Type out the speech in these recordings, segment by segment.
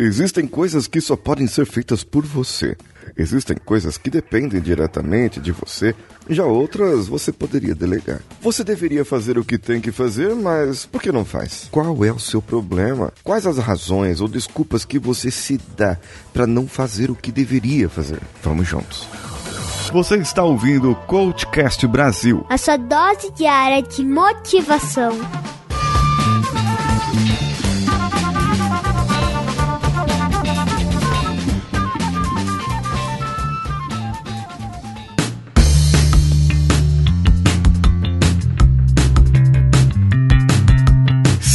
Existem coisas que só podem ser feitas por você. Existem coisas que dependem diretamente de você, já outras você poderia delegar. Você deveria fazer o que tem que fazer, mas por que não faz? Qual é o seu problema? Quais as razões ou desculpas que você se dá para não fazer o que deveria fazer? Vamos juntos. Você está ouvindo o Coachcast Brasil a sua dose diária de motivação.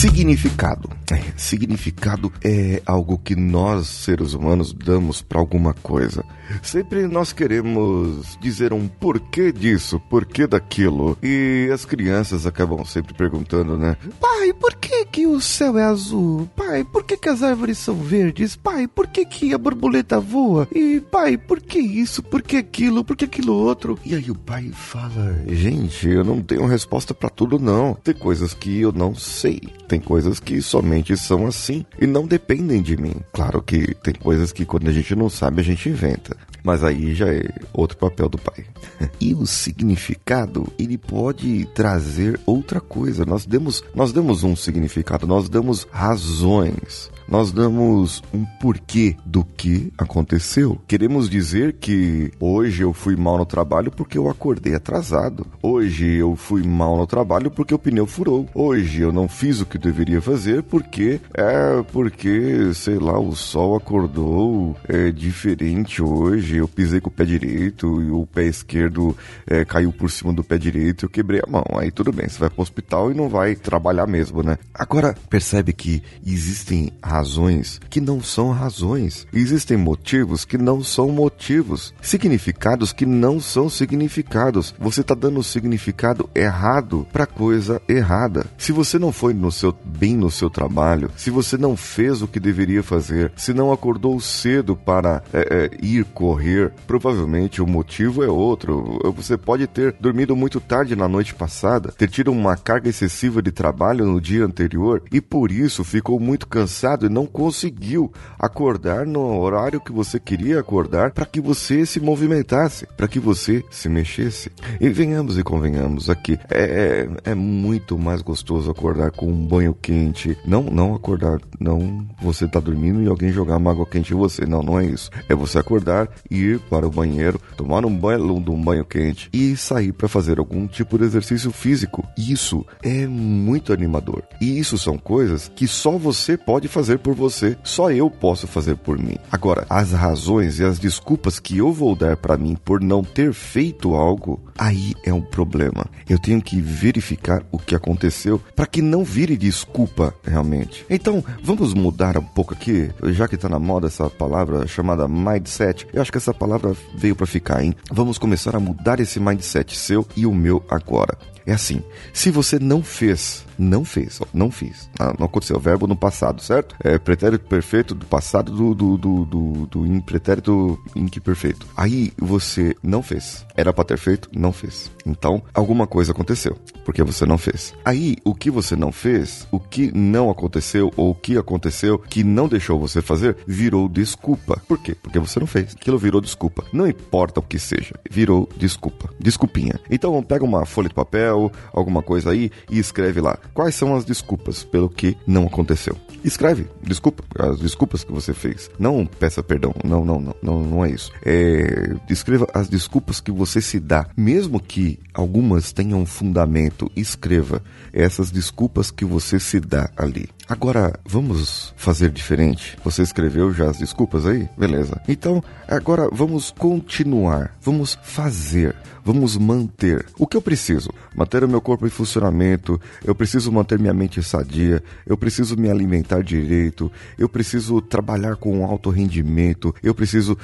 Significado. É, significado é algo que nós, seres humanos, damos para alguma coisa. Sempre nós queremos dizer um porquê disso, porquê daquilo. E as crianças acabam sempre perguntando, né? Pai, por que que o céu é azul? Pai, por que que as árvores são verdes? Pai, por que que a borboleta voa? E pai, por que isso? Por que aquilo? Por que aquilo outro? E aí o pai fala: "Gente, eu não tenho resposta para tudo não. Tem coisas que eu não sei. Tem coisas que somente são assim e não dependem de mim. Claro que tem coisas que quando a gente não sabe a gente inventa. Mas aí já é outro papel do pai. e o significado, ele pode trazer outra coisa. Nós demos, nós demos um significado, nós damos razões nós damos um porquê do que aconteceu. Queremos dizer que hoje eu fui mal no trabalho porque eu acordei atrasado. Hoje eu fui mal no trabalho porque o pneu furou. Hoje eu não fiz o que deveria fazer porque é porque, sei lá, o sol acordou é diferente hoje. Eu pisei com o pé direito e o pé esquerdo é, caiu por cima do pé direito e eu quebrei a mão. Aí tudo bem, você vai pro hospital e não vai trabalhar mesmo, né? Agora, percebe que existem razões que não são razões. Existem motivos que não são motivos. Significados que não são significados. Você está dando o significado errado para coisa errada. Se você não foi no seu bem no seu trabalho, se você não fez o que deveria fazer, se não acordou cedo para é, é, ir correr, provavelmente o motivo é outro. Você pode ter dormido muito tarde na noite passada, ter tido uma carga excessiva de trabalho no dia anterior e por isso ficou muito cansado e não conseguiu acordar no horário que você queria acordar para que você se movimentasse, para que você se mexesse. E venhamos e convenhamos aqui, é, é, é muito mais gostoso acordar com um banho quente. Não, não acordar, não você tá dormindo e alguém jogar uma água quente em você. Não, não é isso. É você acordar, ir para o banheiro, tomar um banho, um banho quente e sair para fazer algum tipo de exercício físico. Isso é muito animador. E isso são coisas que só você pode fazer fazer por você, só eu posso fazer por mim. Agora, as razões e as desculpas que eu vou dar para mim por não ter feito algo, aí é um problema. Eu tenho que verificar o que aconteceu para que não vire desculpa realmente. Então, vamos mudar um pouco aqui, já que tá na moda essa palavra chamada mindset. Eu acho que essa palavra veio para ficar, hein? Vamos começar a mudar esse mindset seu e o meu agora. É assim, se você não fez não fez, não fiz. Ah, não aconteceu. Verbo no passado, certo? É pretérito perfeito do passado do, do, do, do, do pretérito imperfeito. Aí você não fez. Era para ter feito, não fez. Então, alguma coisa aconteceu, porque você não fez. Aí, o que você não fez, o que não aconteceu ou o que aconteceu que não deixou você fazer, virou desculpa. Por quê? Porque você não fez. Aquilo virou desculpa. Não importa o que seja, virou desculpa. Desculpinha. Então, pega uma folha de papel, alguma coisa aí e escreve lá quais são as desculpas pelo que não aconteceu. Escreve, desculpa, as desculpas que você fez. Não peça perdão, não, não, não, não, é isso. É, escreva as desculpas que você se dá, mesmo que algumas tenham fundamento, escreva essas desculpas que você se dá ali. Agora, vamos fazer diferente. Você escreveu já as desculpas aí? Beleza. Então, agora vamos continuar. Vamos fazer. Vamos manter. O que eu preciso? Manter o meu corpo em funcionamento. Eu preciso manter minha mente sadia. Eu preciso me alimentar direito. Eu preciso trabalhar com alto rendimento. Eu preciso.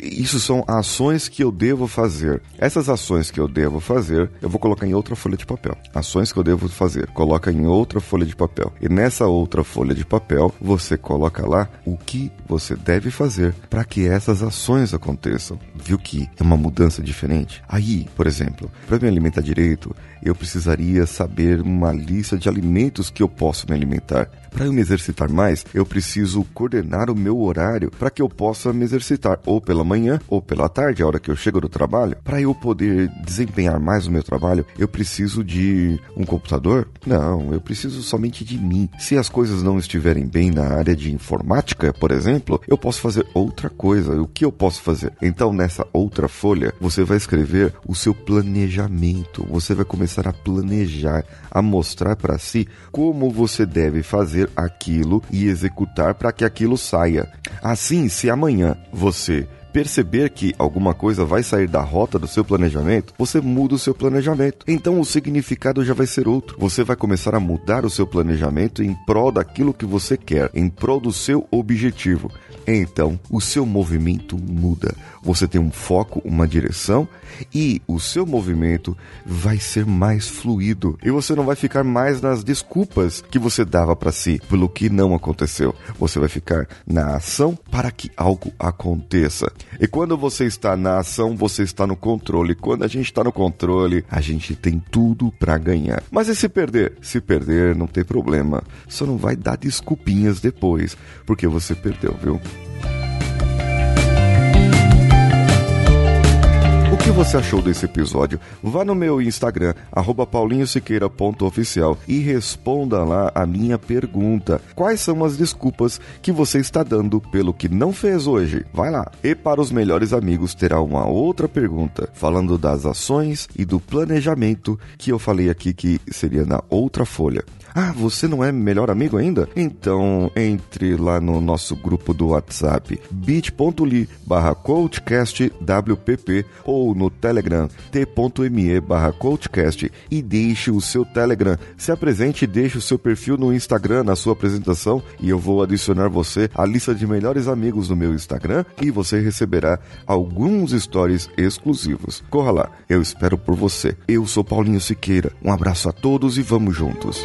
Isso são ações que eu devo fazer. Essas ações que eu devo fazer, eu vou colocar em outra folha de papel. Ações que eu devo fazer. Coloca em outra folha de papel. E nessa outra folha de papel, você coloca lá o que você deve fazer para que essas ações aconteçam. Viu que é uma mudança diferente? Aí, por exemplo, para me alimentar direito, eu precisaria saber uma lista de alimentos que eu posso me alimentar. Para eu me exercitar mais, eu preciso coordenar o meu horário para que eu possa me exercitar ou pela manhã ou pela tarde, a hora que eu chego do trabalho. Para eu poder desempenhar mais o meu trabalho, eu preciso de um computador? Não, eu preciso somente de mim. Se as coisas não estiverem bem na área de informática, por exemplo, eu posso fazer outra coisa. O que eu posso fazer? Então, nessa outra folha, você vai escrever o seu planejamento. Você vai começar a planejar, a mostrar para si como você deve fazer aquilo e executar para que aquilo saia. Assim, se amanhã você perceber que alguma coisa vai sair da rota do seu planejamento, você muda o seu planejamento. Então o significado já vai ser outro. Você vai começar a mudar o seu planejamento em prol daquilo que você quer, em prol do seu objetivo. Então o seu movimento muda. Você tem um foco, uma direção e o seu movimento vai ser mais fluido. E você não vai ficar mais nas desculpas que você dava para si pelo que não aconteceu. Você vai ficar na ação para que algo aconteça. E quando você está na ação, você está no controle. Quando a gente está no controle, a gente tem tudo para ganhar. Mas e se perder? Se perder, não tem problema. Só não vai dar desculpinhas depois, porque você perdeu, viu? Você achou desse episódio? Vá no meu Instagram, paulinhosiqueira.oficial e responda lá a minha pergunta. Quais são as desculpas que você está dando pelo que não fez hoje? Vai lá. E para os melhores amigos terá uma outra pergunta, falando das ações e do planejamento que eu falei aqui que seria na outra folha. Ah, você não é melhor amigo ainda? Então entre lá no nosso grupo do WhatsApp bit.ly barra coachcastwpp ou no Telegram t.me barra coachcast e deixe o seu Telegram. Se apresente e deixe o seu perfil no Instagram na sua apresentação e eu vou adicionar você à lista de melhores amigos no meu Instagram e você receberá alguns stories exclusivos. Corra lá, eu espero por você. Eu sou Paulinho Siqueira. Um abraço a todos e vamos juntos.